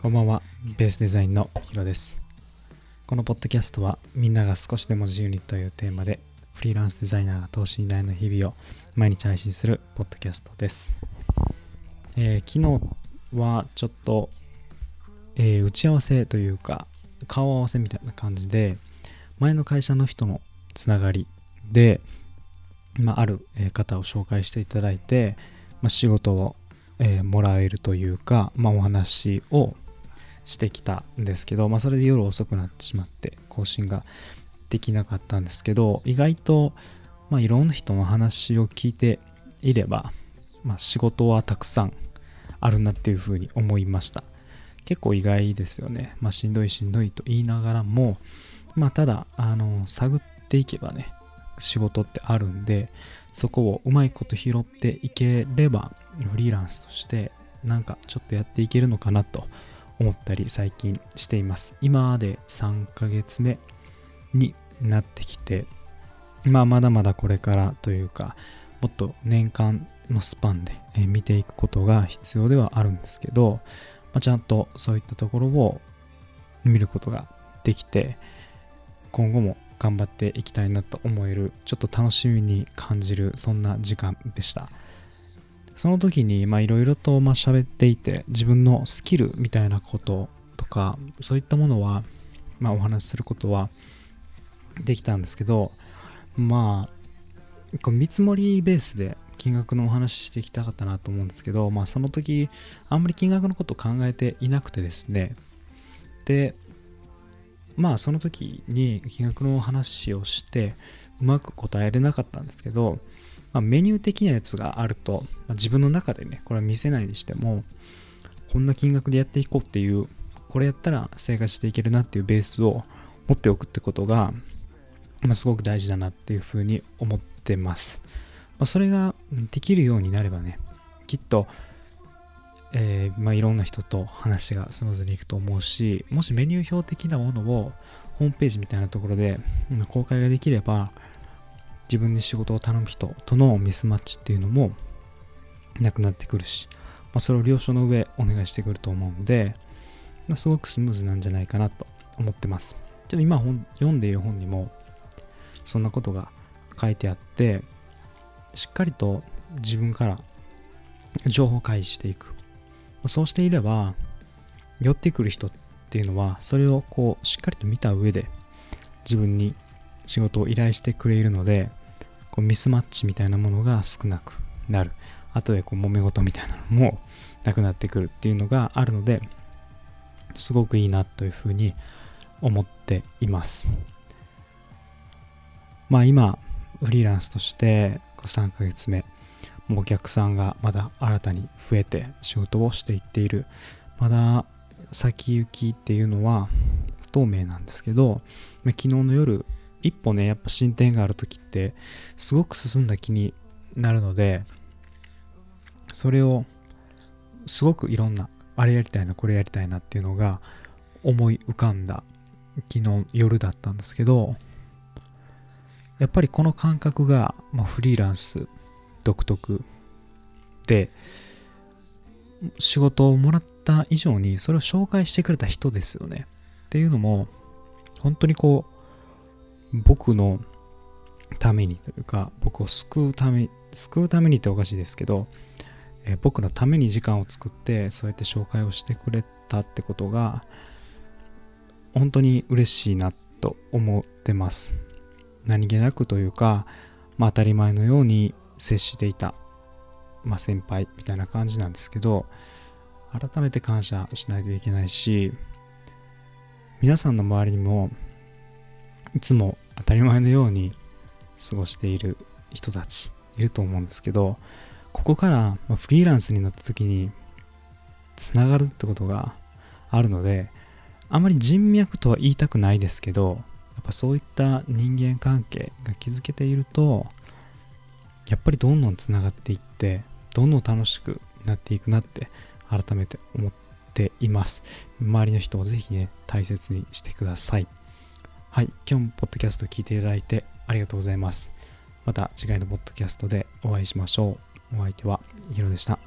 こんばんは、ベースデザインのヒロです。このポッドキャストは、みんなが少しでも自由にというテーマで、フリーランスデザイナーが等身大の日々を毎日配信するポッドキャストです。えー昨日はちょっと、えー打ち合わせというか、顔合わせみたいな感じで、前の会社の人のつながりで、まあ、ある方を紹介していただいて、まあ、仕事を、えーもらえるというか、まあ、お話をしてきたんですけど、まあ、それで夜遅くなってしまって更新ができなかったんですけど意外と、まあ、いろんな人の話を聞いていれば、まあ、仕事はたくさんあるなっていうふうに思いました。結構意外ですよね、まあ、しんどいしんどいと言いながらも、まあ、ただあの探っていけばね仕事ってあるんでそこをうまいこと拾っていければフリーランスとしてなんかちょっとやっていけるのかなと思ったり最近しています。今で3ヶ月目になってきてまあまだまだこれからというかもっと年間のスパンで見ていくことが必要ではあるんですけど、まあ、ちゃんとそういったところを見ることができて今後も頑張っていきたいなと思えるちょっと楽しみに感じるそんな時間でした。その時にいろいろとまあ喋っていて自分のスキルみたいなこととかそういったものはまあお話しすることはできたんですけどまあ見積もりベースで金額のお話ししていきたかったなと思うんですけどまあその時あんまり金額のことを考えていなくてですね。でまあその時に金額のお話をしてうまく答えれなかったんですけど、まあ、メニュー的なやつがあると、まあ自分の中でねこれは見せないにしてもこんな金額でやっていこうっていうこれやったら生活していけるなっていうベースを持っておくってことが、まあ、すごく大事だなっていうふうに思ってます、ま、それができるようになればねきっとえーまあ、いろんな人と話がスムーズにいくと思うしもしメニュー表的なものをホームページみたいなところで公開ができれば自分に仕事を頼む人とのミスマッチっていうのもなくなってくるし、まあ、それを了承の上お願いしてくると思うので、まあ、すごくスムーズなんじゃないかなと思ってます。ちょっと今本読んでいる本にもそんなことが書いてあってしっかりと自分から情報開示していく。そうしていれば寄ってくる人っていうのはそれをこうしっかりと見た上で自分に仕事を依頼してくれるのでこうミスマッチみたいなものが少なくなる。後でこう揉め事みたいなのもなくなってくるっていうのがあるのですごくいいなというふうに思っています。まあ今フリーランスとして3ヶ月目もうお客さんがまだ新たに増えて仕事をしていっている。まだ先行きっていうのは不透明なんですけど昨日の夜一歩ねやっぱ進展がある時ってすごく進んだ気になるのでそれをすごくいろんなあれやりたいなこれやりたいなっていうのが思い浮かんだ昨日夜だったんですけどやっぱりこの感覚が、まあ、フリーランス独特で仕事をもらった以上にそれを紹介してくれた人ですよね。っていうのも本当にこう僕のためにというか僕を救うため救うためにっておかしいですけど、えー僕のために時間を作ってそうやって紹介をしてくれたってことが本当に嬉しいなと思ってます。何気なくというか、まあ、当たり前のように接していた、まあ、先輩みたいな感じなんですけど改めて感謝しないといけないし皆さんの周りにもいつも当たり前のように過ごしている人たちいると思うんですけどここからフリーランスになった時につながるってことがあるのであまり人脈とは言いたくないですけどやっぱそういった人間関係が築けているとやっぱりどんどんつながっていってどんどん楽しくなっていくなって改めて思っています。周りの人をぜひね大切にしてください。はい今日もポッドキャストを聞いていただいてありがとうございます。また次回のポッドキャストでお会いしましょう。お相手はヒロでした。